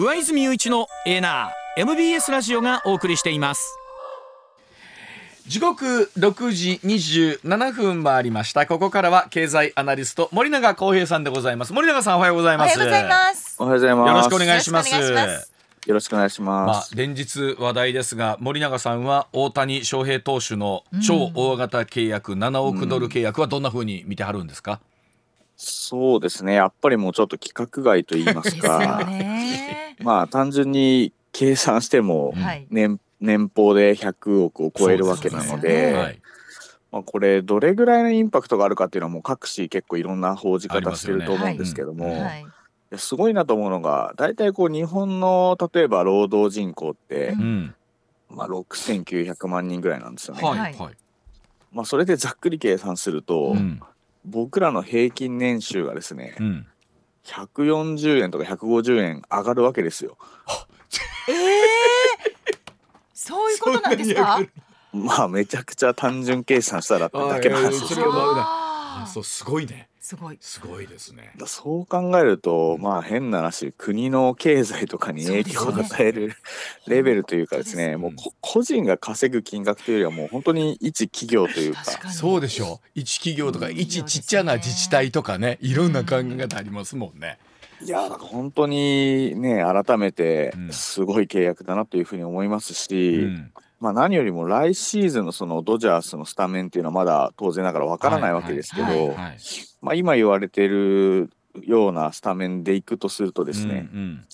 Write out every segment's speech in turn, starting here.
上泉雄一のエナー MBS ラジオがお送りしています。時刻6時27分回りました。ここからは経済アナリスト森永康平さんでございます。森永さんおはようございます。おはようございます。おはようございます。よろしくお願いします。よろしくお願いします。まあ、連日話題ですが森永さんは大谷翔平投手の超大型契約、うん、7億ドル契約はどんなふうに見てはるんですか、うんそうですね。やっぱりもうちょっと規格外と言いますかまあ単純に計算しても年はい、年俸で100億を超えるわけなので。はい、まあ、これどれぐらいのインパクトがあるかっていうのはもう各紙結構いろんな報じ方してると思うんですけども、はい。すごいなと思うのが大体こう日本の例えば労働人口って、うん、まあ、6900万人ぐらいなんですよね。はい。まあ、それでざっくり計算すると、うん、僕らの平均年収がですね、うん、140円とか150円上がるわけですよ。えー、そういうことなんですか？まあめちゃくちゃ単純計算したらだけの話ですけど。そうすごいね。すごい。すごいですね。そう考えるとまあ変な話国の経済とかに影響を与えるレベルというかですねもう個人が稼ぐ金額というよりはもう本当に一企業というか。そうでしょう。一企業とか一ちっちゃな自治体とかねいろんな考え方ありますもんね。いや本当にね改めてすごい契約だなというふうに思いますし、うんまあ、何よりも来シーズンのそのドジャースのスタメンっていうのはまだ当然ながらわからないわけですけど、まあ、今言われているようなスタメンでいくとするとですね、うんうん、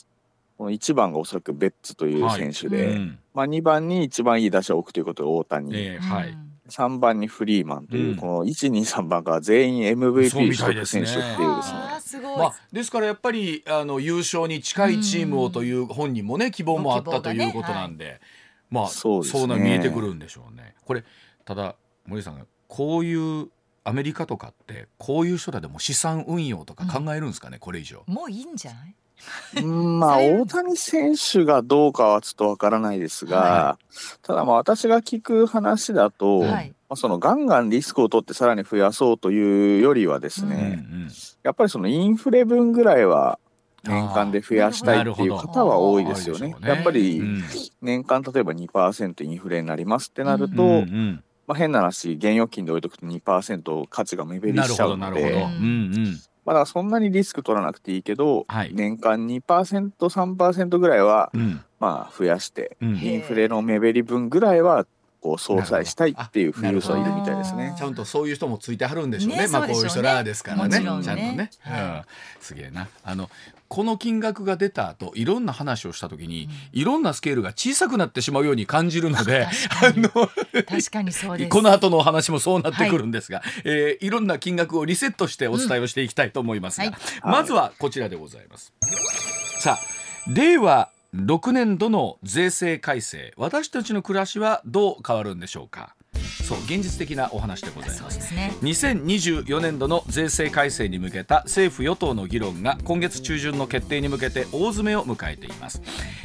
この1番がおそらくベッツという選手で、はい。うん、まあ、2番に一番いい打者を置くということが大谷、えーはい、3番にフリーマンという、うん、この123番が全員 MVP 取得選手っていうですね。まあ、ですからやっぱりあの優勝に近いチームをという本人もね希望もあったということなんで。まあそう、ね,、そうな見えてくるんでしょうね。これただ森さんがこういうアメリカとかってこういう人らでも資産運用とか考えるんですかね、うん、これ以上。もういいんじゃない？まあ大谷選手がどうかはちょっとわからないですが、はい、ただまあ私が聞く話だと、はい、まあ、そのガンガンリスクを取ってさらに増やそうというよりはですね、うんうん、やっぱりそのインフレ分ぐらいは年間で増やしたいっていう方は多いですよね。やっぱり年間例えば2%インフレになりますってなると、うんうん、まあ、変な話現預金で置いとくと2%価値が目減りしちゃうので。まだそんなにリスク取らなくていいけど、はい、年間 2%3% ぐらいは、うん、まあ増やして、うん、インフレの目減り分ぐらいはこう総裁したいっていう富裕層いるみたいですね。ちゃんとそういう人もついてはるんでしょうね。ねまあこういう人らですからね。ねちゃんとね。うん、すげえな。あのこの金額が出た後いろんな話をした時に、うん、いろんなスケールが小さくなってしまうように感じるので、あの確かにそうです。この後のお話もそうなってくるんですが、はいえー、いろんな金額をリセットしてお伝えをしていきたいと思いますが、うんはい、まずはこちらでございます。さあ令和6年度の税制改正。私たちの暮らしはどう変わるんでしょうか？そう現実的なお話でございます。す、ね、2024年度の税制改正に向けた政府与党の議論が今月中旬の決定に向けて大詰めを迎えています。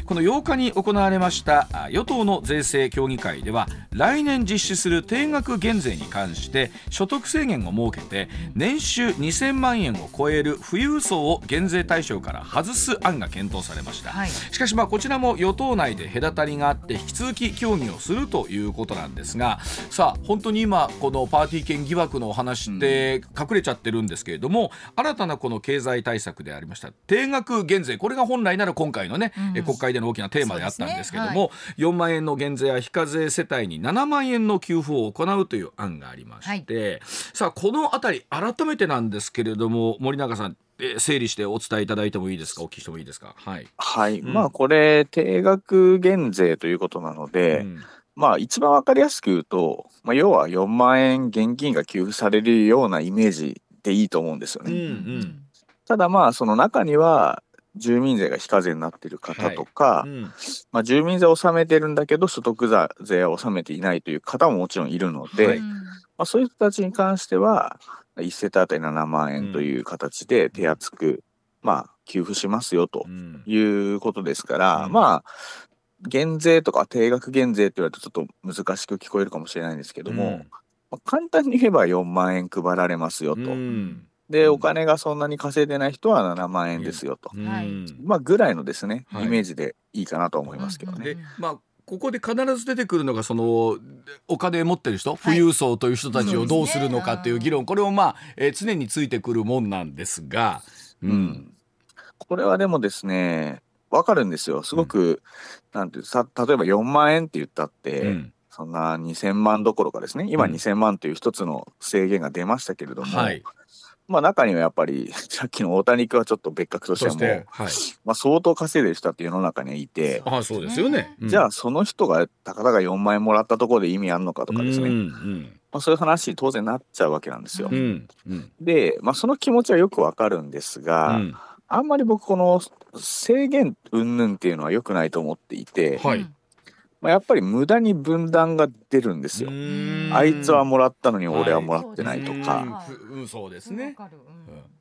この8日に行われました与党の税制協議会では来年実施する定額減税に関して所得制限を設けて年収2000万円を超える富裕層を減税対象から外す案が検討されました、はい、しかしまあこちらも与党内で隔たりがあって引き続き協議をするということなんですがさあ本当に今このパーティー券疑惑のお話って隠れちゃってるんですけれども、うん、新たなこの経済対策でありました定額減税。これが本来なら今回のね、うん、国会での大きなテーマであったんですけども、ね。はい、4万円の減税や非課税世帯に7万円の給付を行うという案がありまして、はい、さあこの辺り改めてなんですけれども森永さん整理してお伝えいただいてもいいですか、お聞きしてもいいですか？はい。はい、うん、まあ、これ、定額減税ということなので、うん、まあ、一番わかりやすく言うと、まあ、要は4万円現金が給付されるようなイメージでいいと思うんですよね。うんうん、ただまあ、その中には、住民税が非課税になっている方とか、はいうん、まあ、住民税を納めてるんだけど所得税を納めていないという方ももちろんいるので、はい、まあ、そういう人たちに関しては1世帯当たり7万円という形で手厚く、うん、まあ、給付しますよということですから、うん、まあ減税とか定額減税って言われるとちょっと難しく聞こえるかもしれないんですけども、うん、まあ、簡単に言えば4万円配られますよと。で、お金がそんなに稼いでない人は7万円ですよと、はい。まあぐらいのですね、はい。イメージでいいかなと思いますけどね。でまあここで必ず出てくるのがそのお金持ってる人、はい。富裕層という人たちをどうするのかっていう議論、うんこれをまあ、えー常についてくるもんなんですが、ううん、これはでもですねわかるんですよ。すごく、なんていうさ例えば4万円って言ったって、うん。そんな2000万どころかですね。今うん。2000万という一つの制限が出ましたけれども、はい。まあ中にはやっぱり さっきの大谷君はちょっと別格としてもはい、まあ、相当稼いでる人だって世の中にはいて、あそうですよね、じゃあその人がたかだか4万円もらったところで意味あんのかとかですね、うんうんまあ、そういう話に当然なっちゃうわけなんですよ。うんうん。で、まあ、その気持ちはよくわかるんですが、うんあんまり僕この制限云々っていうのは良くないと思っていて、はい。まあ、やっぱり無駄に分断が出るんですよ。うん。あいつはもらったのに俺はもらってないとか、はいうん。うんそうですね。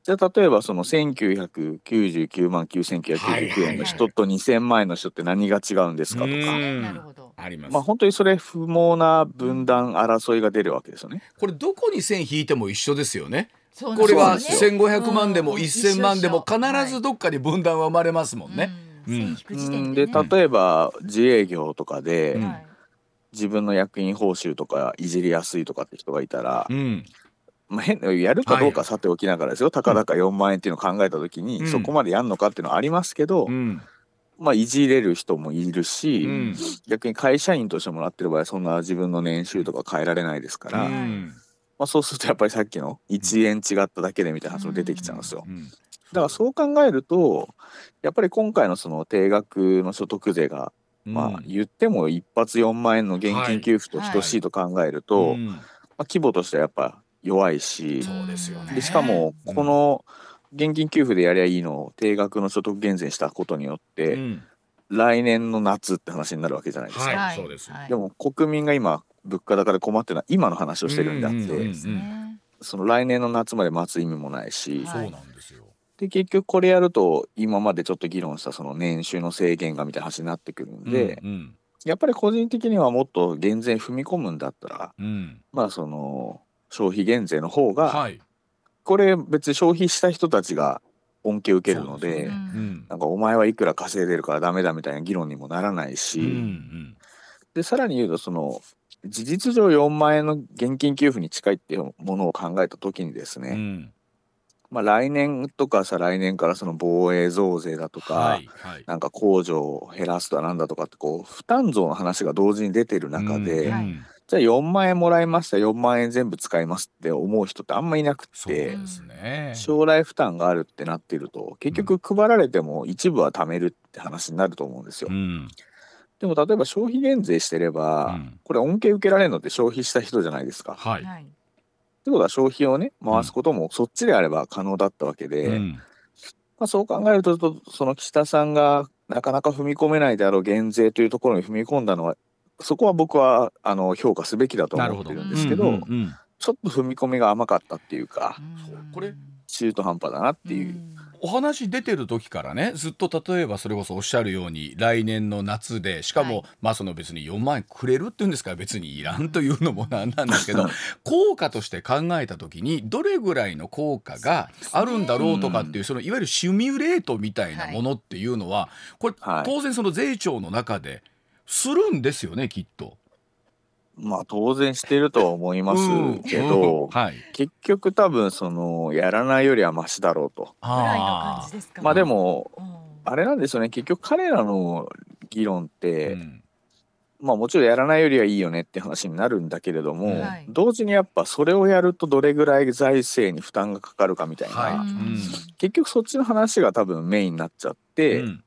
じゃあ例えばその1999万9999円の人と2000万円の人って何が違うんですかとか、うん。なるほど。あります、まあ本当にそれ不毛な分断争いが出るわけですよね。これどこに線引いても一緒ですよねこれはそうなんですよ1500万でもうん。1000万でも必ずどっかに分断は生まれますもんね、で例えば自営業とかで、うん。はい自分の役員報酬とかいじりやすいとかって人がいたら、うん。まあ、変やるかどうかさておきながらですよ、たかだか4万円っていうのを考えた時に、うん。そこまでやんのかっていうのはありますけど、うん。まあいじれる人もいるし、うん。逆に会社員としてもらってる場合はそんな自分の年収とか変えられないですから、うまんあ、そうするとやっぱりさっきの1円違っただけでみたいな話も出てきちゃうんですよ。うんだからそう考えるとやっぱり今回のその定額の所得税が、まあ言っても一発4万円の現金給付と等しいと考えると、うんまあ、規模としてはやっぱ弱いし、そうですよねでしかもうんこの現金給付でやりゃいいのを定額の所得減税したことによって、うん来年の夏って話になるわけじゃないですか。でも国民が今物価高で困ってるのは今の話をしてるんであって、うんうんうんですね。その来年の夏まで待つ意味もないし、はい。そうなんですよで結局これやると今までちょっと議論したその年収の制限がみたいな話になってくるんで、うんやっぱり個人的にはもっと減税踏み込むんだったらうん。まあその消費減税の方が、はい。これ別に消費した人たちが恩恵を受けるのでね。うん。うん。なんかお前はいくら稼いでるからダメだみたいな議論にもならないし、うんうん。でさらに言うとその事実上4万円の現金給付に近いっていうものを考えた時にですね、うん。まあ、来年とか再来年からその防衛増税だとか、はいはい。なんか控除を減らすとかなんだとかってこう負担増の話が同時に出てる中で、うんはい。じゃあ4万円もらいました4万円全部使いますって思う人ってあんまいなくてですね。将来負担があるってなっていると結局配られても一部は貯めるって話になると思うんですよ。う。んでも例えば消費減税してれば、うん。これ恩恵受けられるのって消費した人じゃないですか。はい。はい。ってことは消費をね回すこともそっちであれば可能だったわけで、うん。まあ、そう考えるとちょっとその岸田さんがなかなか踏み込めないであろう減税というところに踏み込んだのはそこは僕はあの評価すべきだと思ってるんですけどうんうんうん。ちょっと踏み込みが甘かったっていうかそうこれ中途半端だなっていう。お話出てる時からねずっと例えばそれこそおっしゃるように来年の夏でしかも、はい。まあその別に4万円くれるっていうんですから別にいらんというのもなんなんですけど 効果として考えた時にどれぐらいの効果があるんだろうとかっていうそのいわゆるシミュレートみたいなものっていうのはこれはい。当然その税調の中でするんですよねきっと。まあ当然してるとは思いますけうん。ど、うん。はい、結局多分そのやらないよりはマシだろうと。ぐらいの感じですか？まあでもうん。あれなんですよね。結局彼らの議論って、うん。まあもちろんやらないよりはいいよねって話になるんだけれども、はい。同時にやっぱそれをやるとどれぐらい財政に負担がかかるかみたいな、はい。うん。結局そっちの話が多分メインになっちゃって、うん。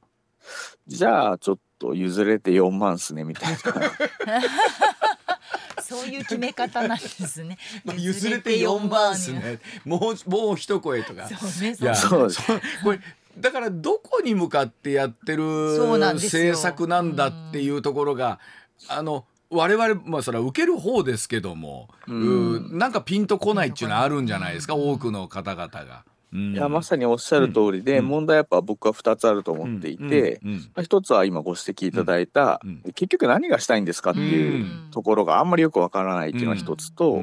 じゃあちょっと譲れて4万っすねみたいな そういう決め方なんですね。まあ、譲れて4万ですね。もうもう一声とか。そうねいやそうでこれだからどこに向かってやってるそうなんですよ。政策なんだっていうところがあの我々まあそれは受ける方ですけども、うん。うんなんかピンとこないっていうのはあるんじゃないですか、多くの方々が。いやまさにおっしゃる通りで、うん、問題やっぱ僕は2つあると思っていて、うん。うん、まあ、1つは今ご指摘いただいた、結局何がしたいんですかっていうところがあんまりよくわからないっていうのが1つと、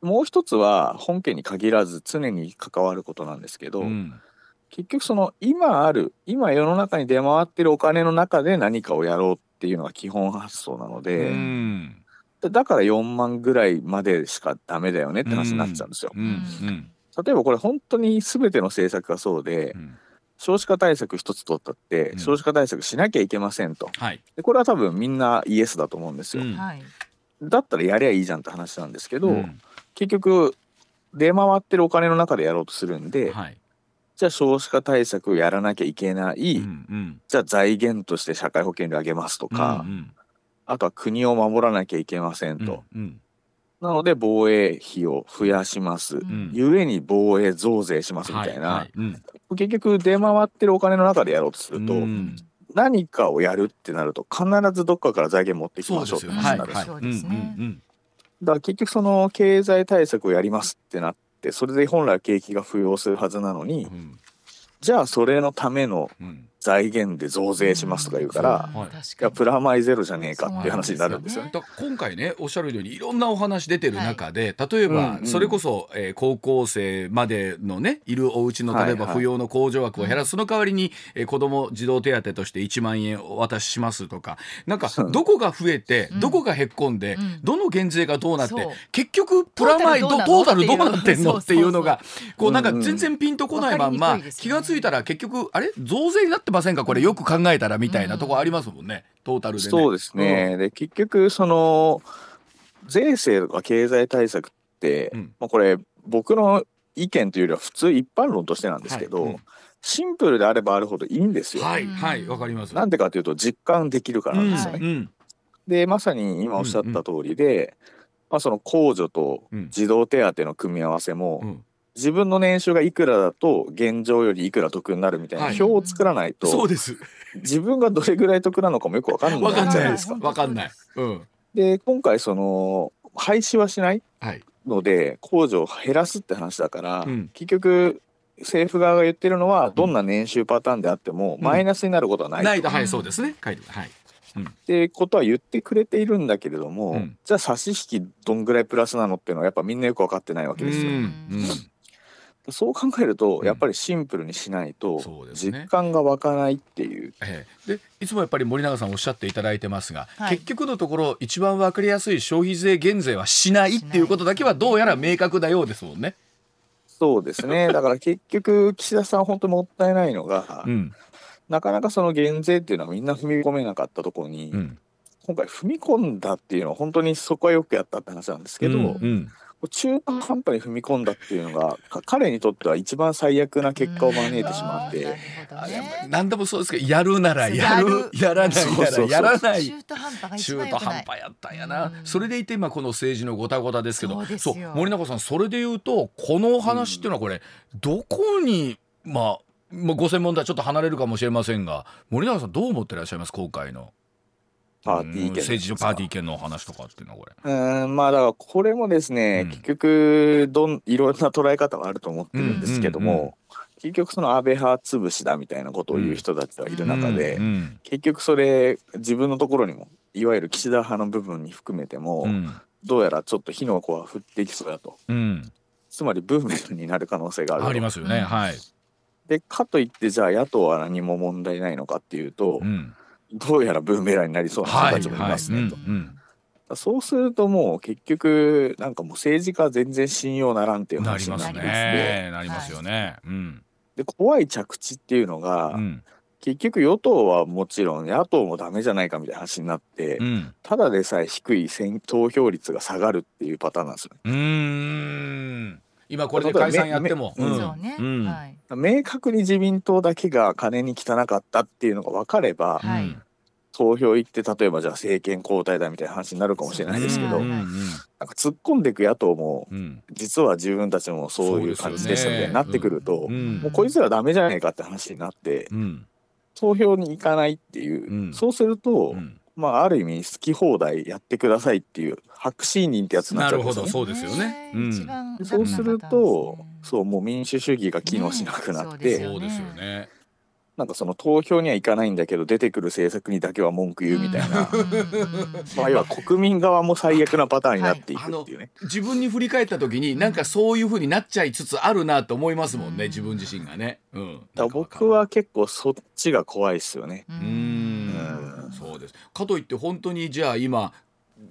もう1つは本件に限らず常に関わることなんですけど、結局その今ある今世の中に出回ってるお金の中で何かをやろうっていうのが基本発想なので。だから4万ぐらいまでしかダメだよねって話になっちゃうんですよ。例えばこれ本当に全ての政策がそうで、うん、少子化対策一つ取ったって、うん、少子化対策しなきゃいけませんと、はい、でこれは多分みんなイエスだと思うんですよ。だったらやりゃいいじゃんって話なんですけど、結局出回ってるお金の中でやろうとするんで、はい、じゃあ少子化対策をやらなきゃいけない、うんうん、じゃあ財源として社会保険料上げますとか、うんうん、あとは国を守らなきゃいけませんと。うんうんなので防衛費を増やします、うん、ゆえに防衛増税しますみたいな、はいはい。うん、結局出回ってるお金の中でやろうとすると、うん、何かをやるってなると必ずどっかから財源持っていきましょうって話になるんですよ。だから結局その経済対策をやりますってなってそれで本来景気が浮揚するはずなのに、じゃあそれのための財源で増税しますとか言うから、うん、い。やプラマイゼロじゃねえかっていう話になるんですよね。よね。今回ねおっしゃるようにいろんなお話出てる中で、はい、例えばそれこそ、えー、高校生までのねいるお家の例えば扶養の控除枠を減らす、その代わりに、えー、子ども児童手当として1万円お渡ししますとかなんかどこが増えて、どこがへっこんで、どの減税がどうなって、結局プラマイトータルどうなってんの？っていうのがこうなんか全然ピンとこないまんま、気が付いたら結局あれ？増税になってませんかこれよく考えたらみたいなとこありますもんね、トータルで、ね、そうですね、うん、で結局その税制とか経済対策って、うん、まあ、これ僕の意見というよりは普通一般論としてなんですけど、はい。うん、シンプルであればあるほどいいんですよ。はいはいわかります。なんでかというと実感できるからなんですよ。ね。うん、でまさに今おっしゃった通りで、うんうん、まあ、その控除と児童手当の組み合わせも、自分の年収がいくらだと現状よりいくら得になるみたいな表を作らないと、そうです。自分がどれぐらい得なのかもよく分かんない。じゃないですか？分かんない、うん、で今回その廃止はしないので、控除を減らすって話だから、うん、結局政府側が言ってるのはどんな年収パターンであってもマイナスになることはない、うん、ないはいそうですね。はい、はい。ってことは言ってくれているんだけれども、うん、じゃあ差し引きどんぐらいプラスなのっていうのはやっぱみんなよく分かってないわけですよ。うん。うんそう考えると、やっぱりシンプルにしないと実感が湧かないっていう。ええ、でいつもやっぱり森永さんおっしゃっていただいてますが、はい、結局のところ一番分かりやすい消費税減税はしないっていうことだけはどうやら明確なようですもんね。そうですね。だから結局岸田さん本当もったいないのが、うん、なかなかその減税っていうのはみんな踏み込めなかったところに、うん、今回踏み込んだっていうのは本当にそこはよくやったって話なんですけど。うんうん中途半端に踏み込んだっていうのが彼にとっては一番最悪な結果を招いてしまって、ね、何でもそうですけどやるならやるやらないならやらない。中途半端が中途半端やったんやな、それでいて今この政治のごたごたですけど。そう森永さんそれで言うとこの話っていうのはこれ、どこにまあご専門とはちょっと離れるかもしれませんが森永さんどう思ってらっしゃいます？今回の。パーティー券政治のパーティー券の話とかっていうのはこれ。うんまあだからこれもですね、うん、結局どんいろんな捉え方があると思ってるんですけども、うんうんうん、結局その安倍派潰しだみたいなことを言う人たちがいる中で、うんうん、結局それ自分のところにもいわゆる岸田派の部分に含めても、うん、どうやらちょっと火の粉は降っていきそうだと、つまりブーメランになる可能性があるありますよねはい。でかといってじゃあ野党は何も問題ないのかっていうと、うんどうやらブーメランになりそうな人たちもいますねと。そうするともう結局なんかもう政治家全然信用ならんっていう話になりますね。なりますよね。うん、で怖い着地っていうのが、うん、結局与党はもちろん野党もダメじゃないかみたいな話になって、うん、ただでさえ低い選投票率が下がるっていうパターンなんですよね。うん今これで解散やっても、明確に自民党だけが金に汚かったっていうのが分かれば、はい、投票行って例えばじゃあ政権交代だみたいな話になるかもしれないですけど、なんか突っ込んでいく野党も、実は自分たちもそういう感じでしたみたいになってくると、もうこいつらダメじゃねえかって話になって、投票に行かないっていう、そうすると、まあ、ある意味好き放題やってくださいっていう白紙人ってやつになっちゃうんですよ、ね、そうですよね、うん、そうすると、そうもう民主主義が機能しなくなって、そうですよね。なんかその投票には行かないんだけど出てくる政策にだけは文句言うみたいな、まあ要は国民側も最悪なパターンになっていくっていうね、はい、自分に振り返った時になんかそういうふうになっちゃいつつあるなと思いますもんね自分自身がね、うん、だ僕は結構そっちが怖いですよね。うんですかといって本当にじゃあ今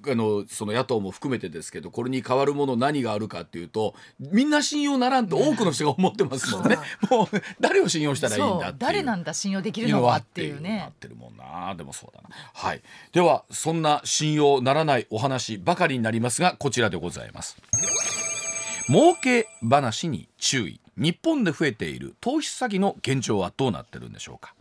あのその野党も含めてですけどこれに変わるもの何があるかっていうとみんな信用ならんと多くの人が思ってますもんね。もう誰を信用したらいいんだって誰なんだ信用できるのはっていうね。なってるもんなでもそうだな。はい。ではそんな信用ならないお話ばかりになりますがこちらでございます。儲け話に注意。日本で増えている投資詐欺の現状はどうなってるんでしょうか。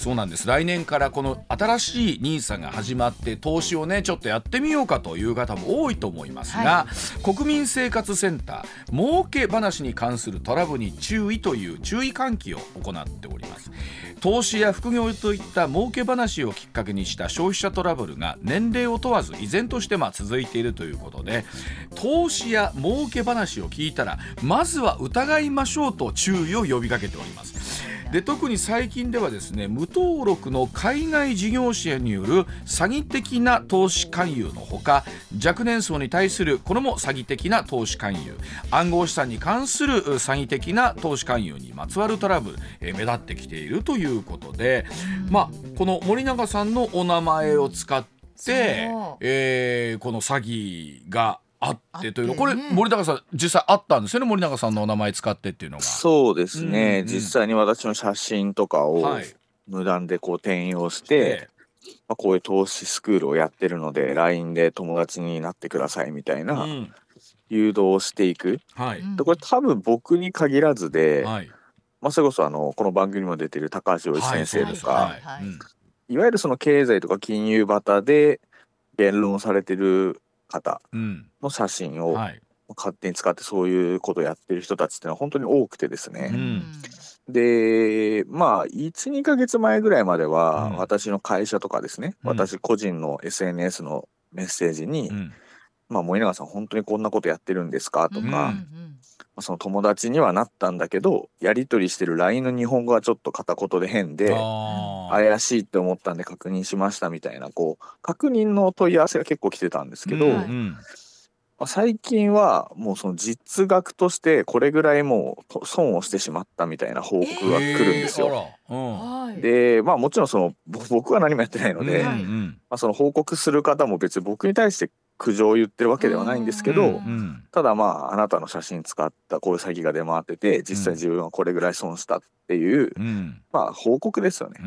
そうなんです。来年からこの新しい NISA が始まって投資をねちょっとやってみようかという方も多いと思いますが、はい、国民生活センター儲け話に関するトラブルに注意という注意喚起を行っております。投資や副業といった儲け話をきっかけにした消費者トラブルが年齢を問わず依然としてま続いているということで投資や儲け話を聞いたらまずは疑いましょうと注意を呼びかけておりますで特に最近ではですね無登録の海外事業者による詐欺的な投資勧誘のほか若年層に対するこれも詐欺的な投資勧誘。暗号資産に関する詐欺的な投資勧誘にまつわるトラブル、えー、目立ってきているということで、まあ、この森永さんのお名前を使って、えー、この詐欺があってというの、これ森永さん実際あったんですよね？森永さんのお名前使ってっていうのが。そうですね、うんうん、実際に私の写真とかを無断でこう転用して、まあ、こういう投資スクールをやってるので LINE で友達になってくださいみたいな誘導をしていく、はい、でこれ多分僕に限らずで、はい、まあ、それこそあのこの番組にも出てる高橋洋一先生とか、い。わゆるその経済とか金融バタで言論されてる方の写真を勝手に使ってそういうことをやってる人たちっていうのは本当に多くてですね、うん、でまあ12か月前ぐらいまでは私の会社とかですね、うん、私個人の SNS のメッセージに、うん、まあ、森永さん本当にこんなことやってるんですかとか、その友達にはなったんだけどやり取りしてる LINE の日本語はちょっと片言で変で怪しいって思ったんで確認しましたみたいなこう確認の問い合わせが結構来てたんですけど、うん、まあ、最近はもうその実額としてこれぐらいもう損をしてしまったみたいな報告が来るんですよ。えーうん、でまあもちろんその僕は何もやってないので、うんうん、まあ、その報告する方も別に僕に対して苦情を言ってるわけではないんですけど、うんうん、ただまああなたの写真使ったこういう詐欺が出回ってて実際自分はこれぐらい損したっていう、うん、まあ報告ですよね。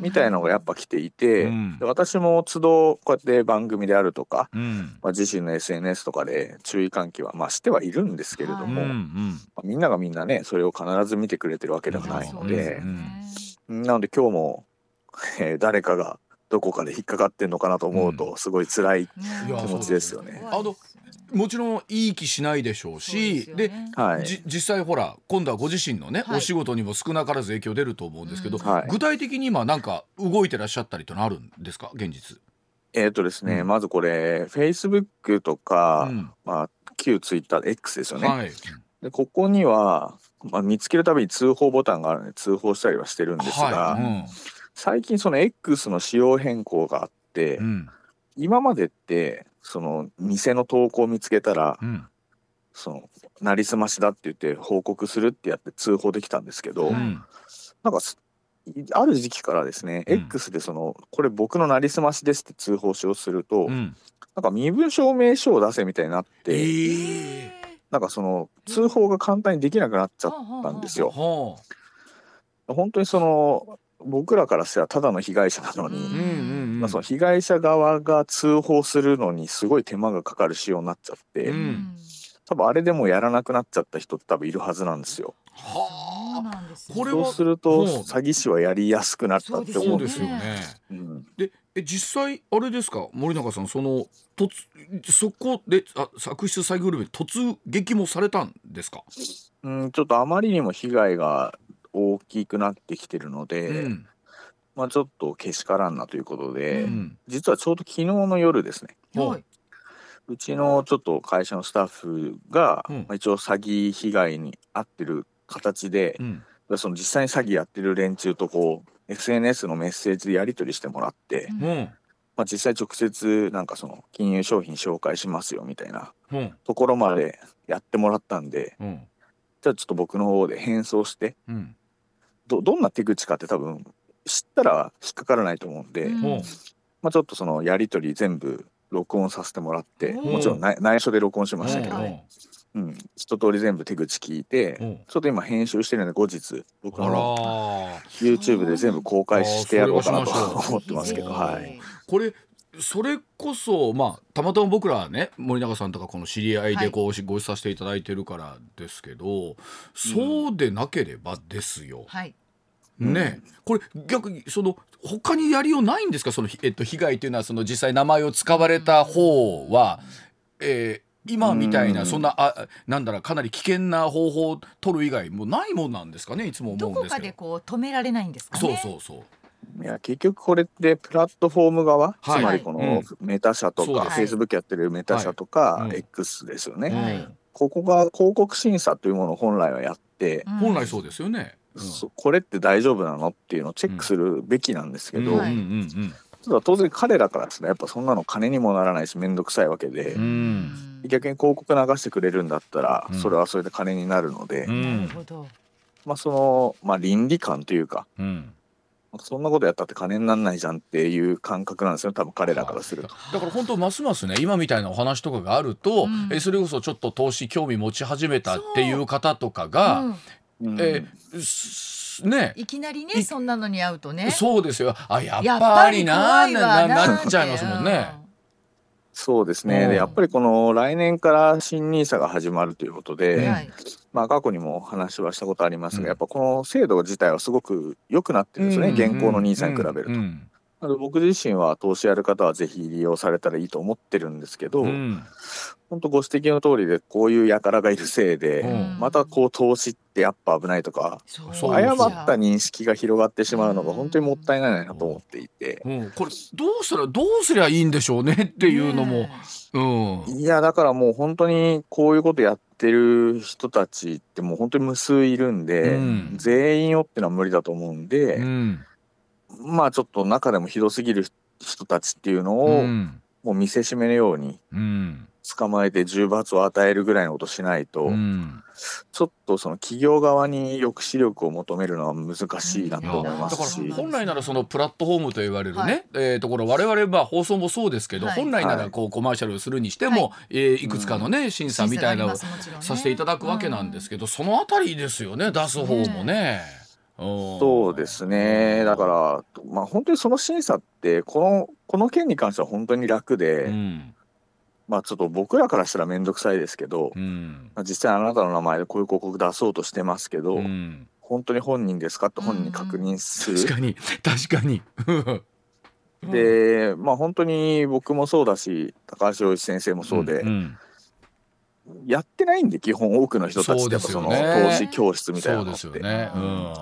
みたいのがやっぱ来ていて、で私も都度こうやって番組であるとか、まあ、自身の SNS とかで注意喚起はまあしてはいるんですけれども、まあ、みんながみんなねそれを必ず見てくれてるわけではないので、なので今日も、えー、誰かがどこかで引っかかってんのかなと思うとすごい辛い気持ちですよね。あのもちろんいい気しないでしょうしで、ね、はい、実際ほら今度はご自身のね、はい、お仕事にも少なからず影響出ると思うんですけど、うん。はい、具体的に今なんか動いてらっしゃったりとのあるんですか？現実。えっ、ー、とですね、うん、まずこれフェイスブックとか、うん、まあ、旧ツイッター X ですよね。はい、でここには、まあ、見つけるたびに通報ボタンがあるので通報したりはしてるんですが、はい最近その X の仕様変更があって、うん、今までってその偽の投稿を見つけたら、うん、そのなりすましだって言って報告するってやって通報できたんですけど、うん、なんかある時期からですね、うん、X でそのこれ僕のなりすましですって通報しようとすると、うん、なんか身分証明書を出せみたいになって、えー、なんかその通報が簡単にできなくなっちゃったんですよ。本当にその僕らからしたらただの被害者なのに、まあ、その被害者側が通報するのにすごい手間がかかる仕様になっちゃって、うん、多分あれでもやらなくなっちゃった人って多分いるはずなんですよ。はあ、これそうすると詐欺師はやりやすくなったって思う。んですよね。うん、でえ実際あれですか？森永さんその突そこであ作出詐欺グルメ突撃もされたんですか？うんちょっとあまりにも被害が大きくなってきてるので、うん、まあ、ちょっとけしからんなということで、うん。実はちょうど昨日の夜ですね。はい。うちのちょっと会社のスタッフが、うん。まあ、一応詐欺被害に遭ってる形でう、ん。その実際に詐欺やってる連中とこう SNS のメッセージでやり取りしてもらって、まあ、実際直接なんかその金融商品紹介しますよみたいなうん。ところまでやってもらったんでうん。じゃあちょっと僕の方で変装してうんどどんな手口かって多分知ったら引っかからないと思うんで、うん。う。んまあ、ちょっとそのやり取り全部録音させてもらってうん。もちろん内内緒で録音しましたけど、はうい。ん、一通り全部手口聞いて、うん。ちょっと今編集してるので後日僕のー。YouTube で全部公開してやろうかなと思ってますけど、はい。これそれこそまあたまたま僕らね森永さんとかこの知り合いでこう、ご一緒させていただいてるからですけどそうでなければですよ。はい。ね。これ逆にその他にやりようないんですか？その、えっと、被害というのはその実際名前を使われた方は、えー今みたいなうん。そんなあなんだろうかなり危険な方法を取る以外もうないもんなんですかね？いつも思どこかうんですけど。でこう止められないんですかそうねそうそう。いや結局これってプラットフォーム側、はい。つまりこうん。のメタ社とか、フェイスブックやってるメタ社とか、X ですよね、うん。はい。ここが広告審査というものを本来はやって、うん。本来そうですよね。うん。そこれって大丈夫なのっていうのをチェックするべきなんですけど、ただ当然彼らからすればやっぱそんなの金にもならないし面倒くさいわけで、うんうん。逆に広告流してくれるんだったら、うん。それはそれで金になるので、うん。なるほど。まあその、まあ、倫理観というかうんそんなことやったって金にならないじゃんっていう感覚なんですよ多分彼らからすると。だから本当ますますね今みたいなお話とかがあると、うん。えそれこそちょっと投資興味持ち始めたっていう方とかが、うん。うん。えすね。いきなりいねそんなのに会うとね。そうですよ。あやっやっぱぱりりな怖いわなななっちゃいますもんね。そうですね、うん。でやっぱりこの来年から新 NISA が始まるということで、うんはいまあ、過去にも話はしたことありますが、うん。やっぱこの制度自体はすごく良くなってるんですよね、現行の NISA に比べると。うんなので僕自身は投資やる方はぜひ利用されたらいいと思ってるんですけど、うん。本当ご指摘の通りでこういう輩がいるせいで、うん。またこう投資ってやっぱ危ないとか、そうそう誤った認識が広がってしまうのが本当にもったいないなと思っていて、うん。これどうしたらどうすりゃいいんでしょうねっていうのも。ね、うん。いやだからもう本当にこういうことやってる人たちってもう本当に無数いるんで、うん。全員をってのは無理だと思うんで、うんまあちょっと中でもひどすぎる人たちっていうのうを、ん。もう見せしめのようにうん。捕まえて重罰を与えるぐらいのことしないと、うん。ちょっとその企業側に抑止力を求めるのは難しいなと思いまだからすし、本来ならそのプラットフォームと言われるね、はい。えーところ我々まあ放送もそうですけど、はい。本来ならこうコマーシャルをするにしても、い。えーいくつかのね、審査みたいなのをさせていただくわけなんですけど、そのあたりですよね出す方もね。うんそうですね。だからまあ本当にその審査ってこのこの件に関しては本当に楽で、うん。まあちょっと僕らからしたら面倒くさいですけど、うん。まあ実際あなたの名前でこういう広告出そうとしてますけど、うん。本当に本人ですかって本人に確認する。確かに確かに。うん。でまあ本当に僕もそうだし高橋洋一先生もそうで、んやってないんで基本多くの人たちってやっぱその投資教室みたいなのって、すよね。うん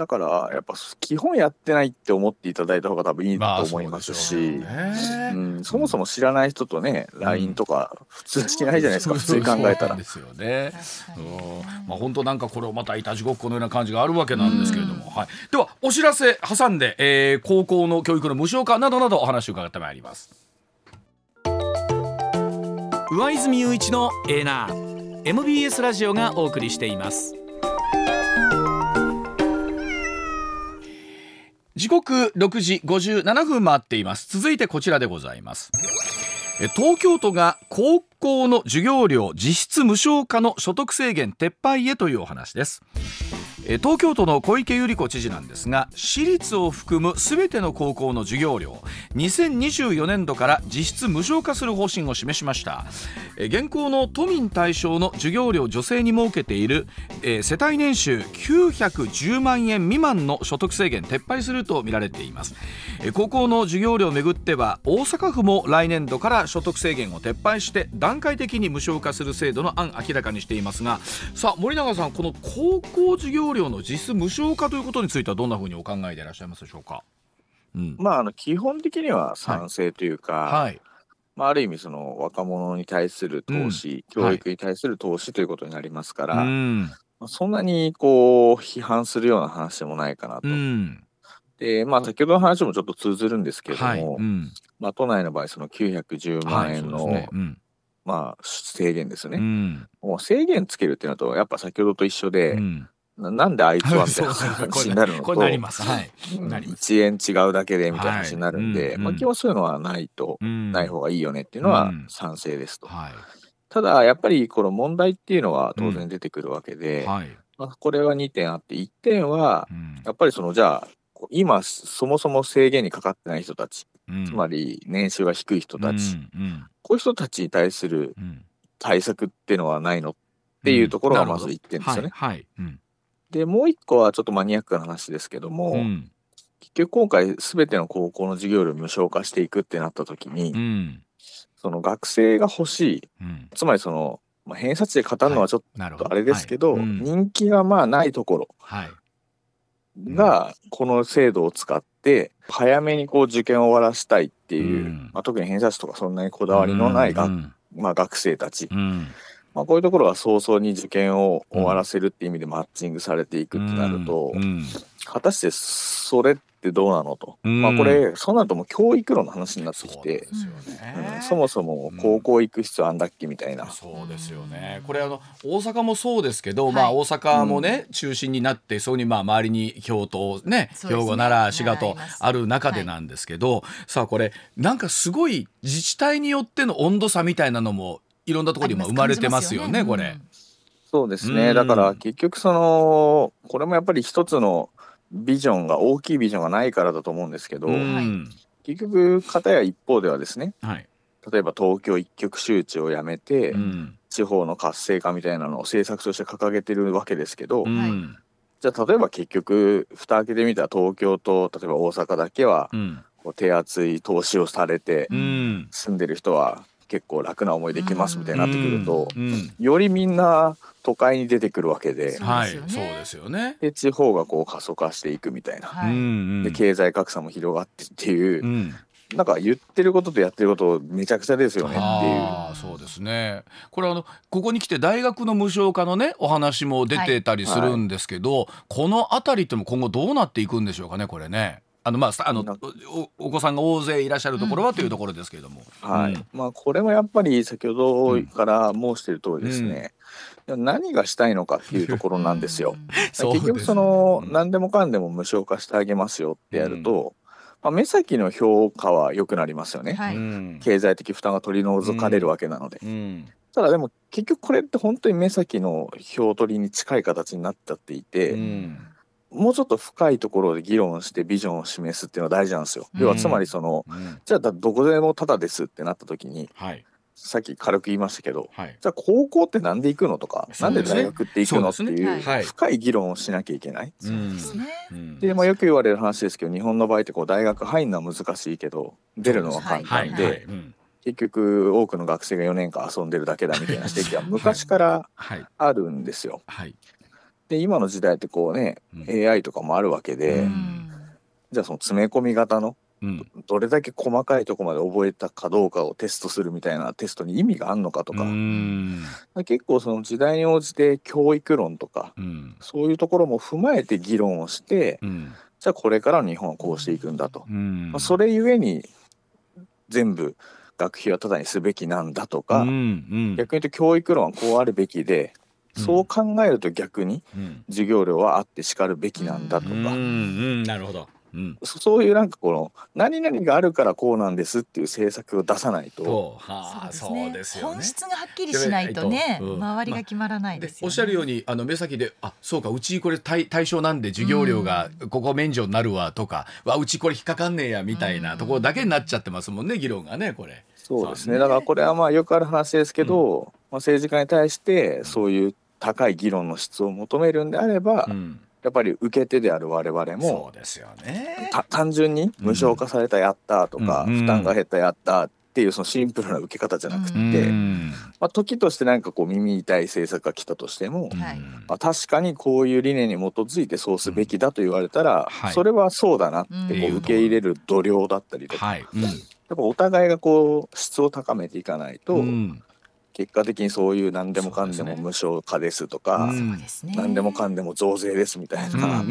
だからやっぱ基本やってないって思っていただいた方が多分いいとまあ思いますし、そもそも知らない人とね、LINE とか普通しないじゃないですか、普通に考えたら。で。すよね。ん。まあ本当なんかこれをまたいたちごっこのような感じがあるわけなんですけれども、はい、ではお知らせ挟んで、えー高校の教育の無償化などなどお話を伺ってまいります。上泉雄一のエーナー。MBS ラジオがお送りしています時刻6時57分回っています。続いてこちらでございます。え東京都が高校の授業料実質無償化の所得制限撤廃へというお話です。東京都の小池百合子知事なんですが私立を含むすべての高校の授業料2024年度から実質無償化する方針を示しました。現行の都民対象の授業料助成に設けているえ世帯年収910万円未満の所得制限撤廃するとみられています。え高校の授業料をめぐっては大阪府も来年度から所得制限を撤廃して段階的に無償化する制度の案明らかにしていますがさあ森永さんこの高校授業料料の実質無償化ということについてはどんなふうにお考えでいらっしゃいますでしょうか？うん、まああの基本的には賛成というか、はい、まあ、ある意味その若者に対する投資、うん、教育に対する投資ということになりますから、はい、まあ、そんなにこう批判するような話でもないかなと。うん。で、まあ、先ほどの話もちょっと通ずるんですけれども、はい。うん、まあ、都内の場合、その910万円の、はいね。うん、まあ、制限ですね、うん、もう制限つけるっていうのと、やっぱ先ほどと一緒で、ななんであいつはみたいな話になるの？と、1円違うだけでみたいな話になるんで、まあ、基本そういうのはないと、ない方がいいよねっていうのは賛成ですと。ただ、やっぱりこの問題っていうのは当然出てくるわけで、まあ、これは2点あって、1点は、やっぱりそのじゃあ、今そもそも制限にかかってない人たち、うん、つまり年収が低い人たち、うん。うん、こういう人たちに対する対策っていうのはないの？っていうところがまず1点ですよね。はい。はいでもう1個はちょっとマニアックな話ですけども、結局今回全ての高校の授業料無償化していくってなった時に、その学生が欲しい、つまりその、まあ、偏差値で語るのはちょっとあれですけど、はい。はい、人気がまあないところ、はい。がこの制度を使って早めにこう受験を終わらせたいっていう、うん、まあ、特に偏差値とかそんなにこだわりのないが、うん、まあ、学生たち、うん、まあ、こういうところが早々に受験を終わらせるっていう意味でマッチングされていくってなると、果たしてそれってどうなのと、うん、まあこれそうなるともう教育論の話になってきてそ、ね。うん、そもそも高校行く必要あんだっけみたいな、そうですよね。これあの大阪もそうですけど、はい、まあ大阪もね、中心になってそこにまあ周りに京都ね兵庫奈良滋賀とある中でなんですけど、はい、さあこれなんかすごい自治体によっての温度差みたいなのもいろんなところにも生まれてますよね、これ。そうですね、だから結局そのこれもやっぱり一つのビジョンが大きいビジョンがないからだと思うんですけど、結局片や一方ではですね、はい、例えば東京一極集中をやめて、うん、地方の活性化みたいなのを政策として掲げてるわけですけど、うん、じゃあ例えば結局蓋開けてみたら東京と例えば大阪だけは、こう手厚い投資をされて、住んでる人は結構楽な思いできますみたいになってくると、よりみんな都会に出てくるわけで、はい、そうですよね。で地方がこう過疎化していくみたいな、はい、で経済格差も広がってっていう、うん、なんか言ってることとやってることめちゃくちゃですよねっていう。あそうですね。これあのここに来て大学の無償化のねお話も出てたりするんですけど、はい、この辺りっても今後どうなっていくんでしょうかねこれね。あのまああのおお子さんが大勢いらっしゃるところはというところですけれども、はい、まあこれもやっぱり先ほどから申している通りですね、うん、何がしたいのかっていうところなんですよ。結局その、何でもかんでも無償化してあげますよってやると、まあ、目先の評価は良くなりますよね、はい、経済的負担が取り除かれるわけなので。ただでも結局これって本当に目先の票取りに近い形になっちゃっていて、うんもうちょっと深いところで議論してビジョンを示すっていうのは大事なんですよ。要はつまりその、うん、じゃあどこでもタダですってなった時に、はい、さっき軽く言いましたけど、はい、じゃあ高校ってなんで行くのとか、ね、なんで大学って行くのっていう深い議論をしなきゃいけない。で、まあ、よく言われる話ですけど日本の場合ってこう大学入るのは難しいけど出るのは簡単で。結局多くの学生が4年間遊んでるだけだみたいな指摘は昔からあるんですよ。はい、で今の時代ってこうね、うん、AI とかもあるわけで、うん、じゃあその詰め込み型の、うん、どれだけ細かいとこまで覚えたかどうかをテストするみたいなテストに意味があるのかとか、結構その時代に応じて教育論とか、そういうところも踏まえて議論をして、じゃあこれから日本はこうしていくんだと、まあ、それゆえに全部学費はただにすべきなんだとか、逆に言うと教育論はこうあるべきでそう考えると逆に授業料はあってしかるべきなんだとか、なるほど。うん、そういうなんかこの何々があるからこうなんですっていう政策を出さないと、はあ、そうですね。本質がはっきりしないとね、うん、周りが決まらないです、ね。まあ、おっしゃるようにあの目先であそうかうちこれ対対象なんで授業料がここ免除になるわとか、うん、わうちこれ引っかかんねえやみたいなところだけになっちゃってますもんね議論がねこれ。そうですね。だからこれはまあよくある話ですけど、まあ、政治家に対してそういう高い議論の質を求めるんであれば、うん、やっぱり受け手である我々もそうですよね。単純に無償化されたやったとか、うん、負担が減ったやったっていうそのシンプルな受け方じゃなくて、まあ、時としてなんかこう耳痛い政策が来たとしても、まあ、確かにこういう理念に基づいてそうすべきだと言われたら、それはそうだなってこう受け入れる度量だったりとか、やっぱお互いがこう質を高めていかないと、結果的にそういう何でもかんでも無償化ですとか、何でもかんでも増税ですみたいな、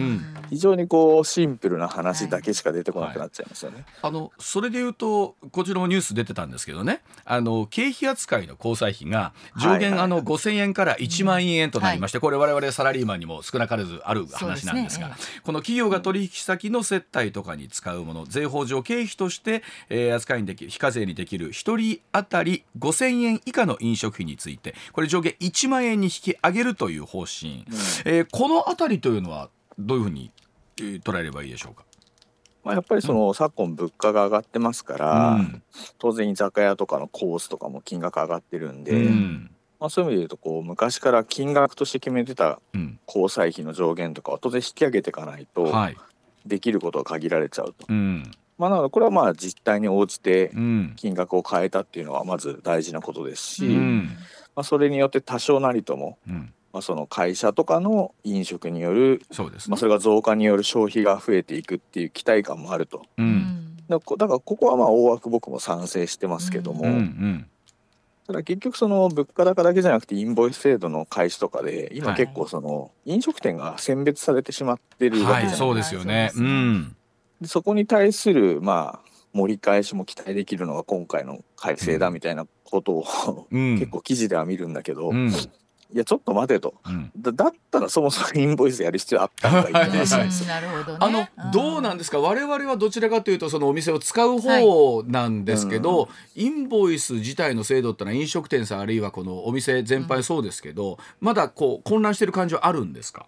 非常にこうシンプルな話だけしか出てこなくなっちゃいますよね。あのそれで言うとこちらもニュース出てたんですけどね。あの経費扱いの交際費が上限、あの5,000円から1万円となりまして、これ我々サラリーマンにも少なからずある話なんですがこの企業が取引先の接待とかに使うもの税法上経費として、えー、扱いにできる非課税にできる1人当たり5,000円以下の飲食費について。これ上限1万円に引き上げるという方針、うん、えー、この辺りというのはどういうふうに、えー、捉えればいいでしょうか？まあ、やっぱりその、昨今物価が上がってますから、うん、当然居酒屋とかのコースとかも金額上がってるんで、うん、まあ、そういう意味で言うとこう昔から金額として決めてた交際費の上限とかは当然引き上げていかないとできることが限られちゃうと。うんまあ、なのでこれはまあ実態に応じて金額を変えたっていうのはまず大事なことですし、うん、まあ、それによって多少なりとも、うん、まあ、その会社とかの飲食によるそうです、ね、まあ、それが増加による消費が増えていくっていう期待感もあると。うん、だからここはまあ大枠僕も賛成してますけども。うんうん。ただ結局その物価高だけじゃなくてインボイス制度の開始とかで今結構その飲食店が選別されてしまってるわけじゃないですか、はい、そうですよね、うん、でそこに対するまあ盛り返しも期待できるのが今回の改正だみたいなことを、うん、結構記事では見るんだけど、うん、いやちょっと待てと、うん、だだったらそもそもインボイスやる必要あったのかいって話なんですよ。なるほど、ね、あのどうなん。ですか我々はどちらかというとそのお店を使う方なん。ですけど、はい、インボイス自体の制度ってのは飲食店さん。あるいはこのお店全般そうですけど、まだこう混乱してる感じはあるん。ですか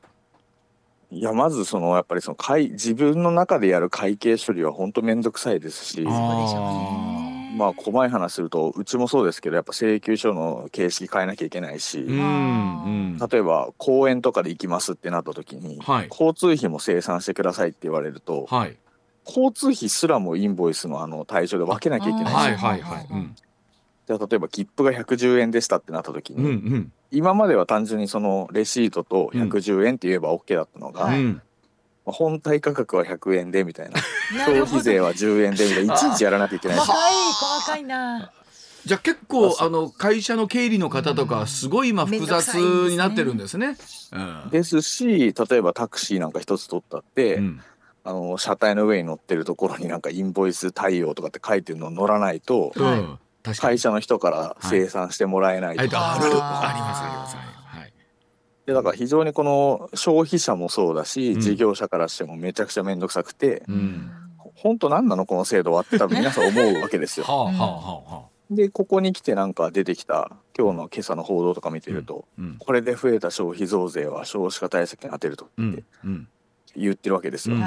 いやまずそのやっぱりその会自分の中でやる会計処理は本当面倒くさいですしまあ細い話するとうちもそうですけどやっぱ請求書の形式変えなきゃいけないし、うん、例えば公園とかで行きますってなった時に、はい、交通費も生産してくださいって言われると、はい、交通費すらもインボイスのあの対象で分けなきゃいけない。し、はいはいはいうん、じゃあ例えば切符が110円でしたってなった時に、うんうん今までは単純にそのレシートと110円って言えば OK だったのが、うん、まあ、本体価格は100円でみたいな。消費税は10円でみたいな。いちいちやらなきゃいけない細かい細かいな。じゃあ結構あの会社の経理の方とかすごい今複雑になってるんですね。うん、ですし例えばタクシーなんか一つ取ったって、うん、あの車体の上に乗ってるところになんかインボイス対応とかって書いてるの乗らないと、うん、会社の人から生産してもらえないとか、はい、ある。ありますあります、はい、でだから非常にこの消費者もそうだし、うん、事業者からしてもめちゃくちゃ面倒くさくて、うん、本当何なのこの制度はって多分皆さん思うわけですよ。はあはあはあ、でここに来てなんか出てきた今日の今朝の報道とか見てると、うん、これで増えた消費増税は少子化対策に充てるとって、言ってるわけですよ。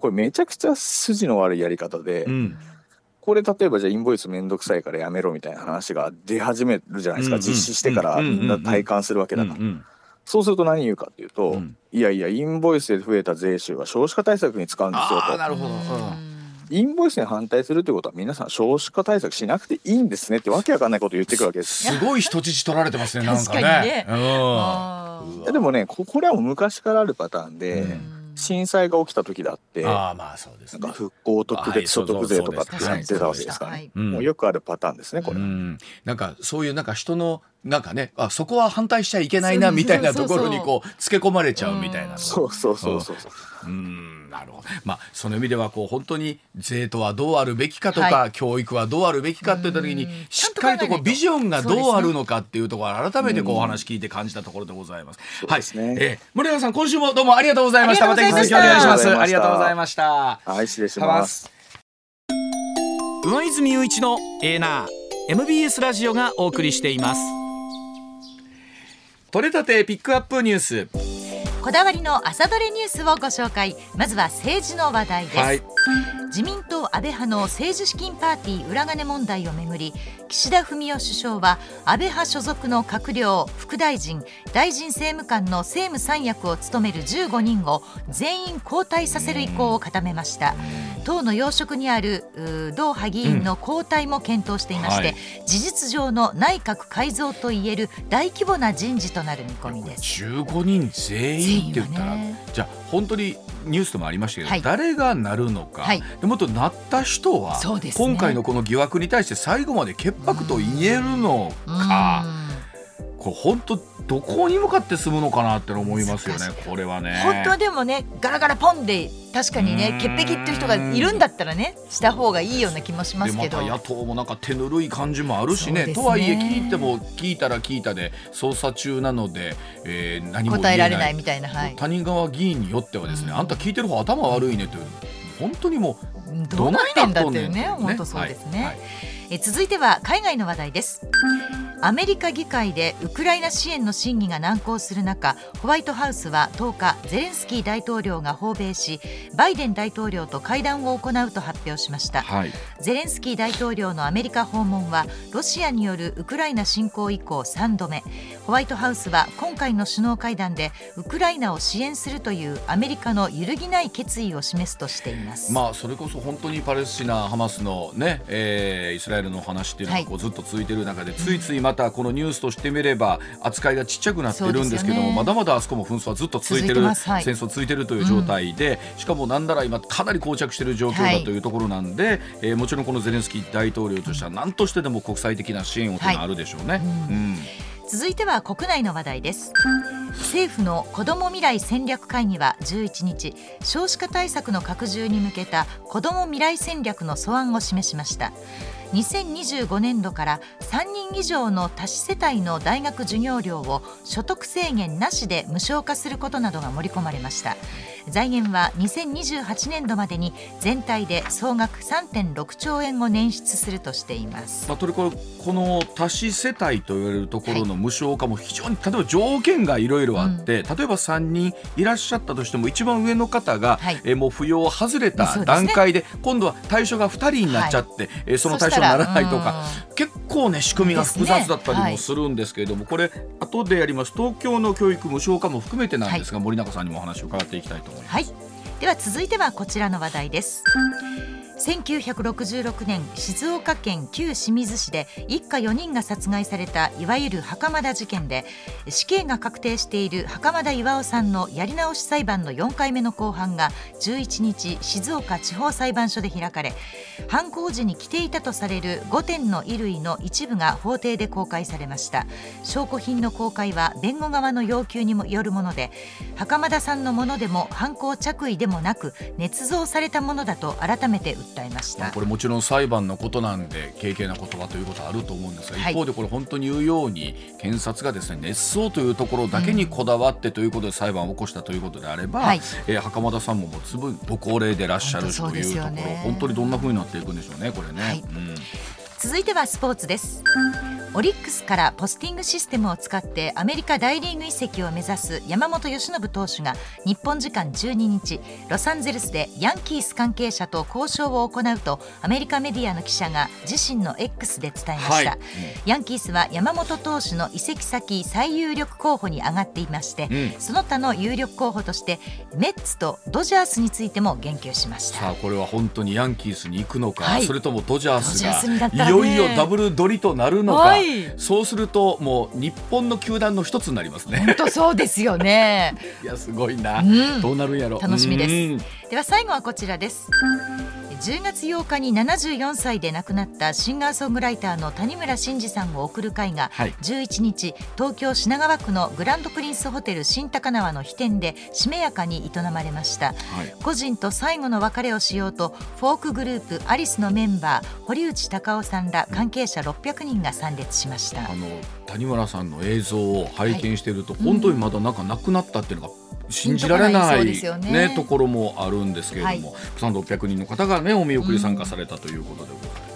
これめちゃくちゃ筋の悪いやり方で、これ例えばじゃあインボイスめんどくさいからやめろみたいな話が出始めるじゃないですか、実施してからみんな体感するわけだから。そうすると何言うかっていうと、うん、いやいやインボイスで増えた税収は少子化対策に使うんですよと。なるほど、うん。インボイスに反対するってことは皆さん少子化対策しなくていいんですねってわけわかんないこと言ってくるわけです。すごい人質取られてますねなんかね。ね。うん、でもねこれはもう昔からあるパターンで、うん震災が起きた時だってあまあそうです、ね、なんか復興特別所得税とかってやってたわけですから、ね、もうよくあるパターンですねこれ、うん、なんかそういうなんか人のなんかねあそこは反対しちゃいけないなみたいなところにこうつけ込まれちゃうみたいなそうそうそうそううんなるほどまあその意味ではこう本当に税とはどうあるべきかとか、はい、教育はどうあるべきかっていった時にしっかりとこうビジョンがどうあるのかっていうところを改めてこうお話聞いて感じたところでございます。はい、ね、えー、森永さん今週もどうもありがとうございました。また引き続きお願いします。ありがとうございました。はい失礼します。上泉雄一のエーナー MBS ラジオがお送りしています。取れたてピックアップニュースこだわりの朝どれニュースをご紹介。まずは政治の話題です、はい。自民党安倍派の政治資金パーティー裏金問題をめぐり岸田文雄首相は安倍派所属の閣僚副大臣大臣政務官の政務三役を務める15人を全員交代させる意向を固めました。党の要職にある同派議員の交代も検討していまして、うん。はい、事実上の内閣改造といえる大規模な人事となる見込みです。15人全員って言ったら、じゃあ本当にニュースでもありましたけど、はい、誰がなるのか、はい、でもっとなった人は、ね、今回のこの疑惑に対して最後まで潔白と言えるのか。これ本当どこに向かって進むのかなって思いますよねこれはね。本当はでもねガラガラポンで確かにね潔癖っていう人がいるんだったらねした方がいいような気もしますけど。野党もなんか手ぬるい感じもあるしね、ね、とはいえ聞いても聞いたら聞いたで捜査中なので、えー、何も答えられないみたいな、はい、谷川議員によってはですね、あんた聞いてる方頭悪いねという本当にもうどうなってんだっていうね。本当そうですね、はい。はい、え続いては海外の話題です。アメリカ議会でウクライナ支援の審議が難航する中ホワイトハウスは10日ゼレンスキー大統領が訪米しバイデン大統領と会談を行うと発表しました、はい、ゼレンスキー大統領のアメリカ訪問はロシアによるウクライナ侵攻以降3度目。ホワイトハウスは今回の首脳会談でウクライナを支援するというアメリカの揺るぎない決意を示すとしています、まあ、それこそ本当にパレスチナ、ハマスのね、えー、イスラエルの話っていうのがこうずっと続いている中で、はい、ついついまたこのニュースとしてみれば扱いがちっちゃくなってるんですけども、ね、まだまだあそこも紛争はずっと続いてる、はい、戦争続いてるという状態で、うん、しかもなんなら今かなり膠着している状況だというところなんで、はい、えー、もちろんこのゼレンスキー大統領としては何としてでも国際的な支援をというのはあるでしょうね。うん。うん。続いては国内の話題です。政府の子ども未来戦略会議は11日少子化対策の拡充に向けた子ども未来戦略の素案を示しました2025年度から3人以上の多子世帯の大学授業料を所得制限なしで無償化することなどが盛り込まれました。財源は2028年度までに全体で総額3.6兆円を捻出するとしています、まあ、とりここの多子世帯と言われるところの無償化も非常に、例えば条件がいろいろあって、うん、例えば3人いらっしゃったとしても一番上の方が、はい、えもう扶養外れた段階で、ね、今度は対象が2人になっちゃって、はい、その対象にならないとか、結構ね仕組みが複雑だったりもするんですけれども、ね。はい、これ後でやります。東京の教育無償化も含めてなんですが、森中さんにもお話を伺っていきたいと。はい、では続いてはこちらの話題です。1966年静岡県旧清水市で一家4人が殺害されたいわゆる袴田事件で死刑が確定している袴田巌さんのやり直し裁判の4回目の公判が11日静岡地方裁判所で開かれ犯行時に着ていたとされる5点の衣類の一部が法廷で公開されました。証拠品の公開は弁護側の要求にもよるもので袴田さんのものでも犯行着衣でもなく捏造されたものだと改めて訴えました、これもちろん裁判のことなんで軽々な言葉ということはあると思うんですが、はい、一方でこれ本当に言うように検察がですね捏造というところだけにこだわってということで裁判を起こしたということであれば、うんはい、えー、袴田さんももうつぶご高齢でいらっしゃるというところ、ね、本当にどんなふうになっていくんでしょうねこれね。はい。うん、続いてはスポーツです。オリックスからポスティングシステムを使ってアメリカ大リーグ移籍を目指す山本由伸投手が日本時間12日ロサンゼルスでヤンキース関係者と交渉を行うとアメリカメディアの記者が自身の X で伝えました、はい、ヤンキースは山本投手の移籍先最有力候補に上がっていまして、うん、その他の有力候補としてメッツとドジャースについても言及しました。さあこれは本当にヤンキースに行くのか、はい、それともドジャースがいよいよダブル取りとなるのか、はいそうするともう日本の球団の一つになりますね。本当そうですよね。いやすごいな、うん、どうなるんやろ。楽しみです。では最後はこちらです。10月8日に74歳で亡くなったシンガーソングライターの谷村新司さんを送る会が11日、東京品川区のグランドプリンスホテル新高輪の飛天でしめやかに営まれました、はい、個人と最後の別れをしようとフォークグループアリスのメンバー堀内孝雄さんら関係者600人が参列しました。あの谷村さんの映像を拝見していると、はい、本当にまだなんか亡くなったっていうのが信じられないね、ねところもあるんですけれども、はい、3600人の方がねお見送り参加されたということでございます。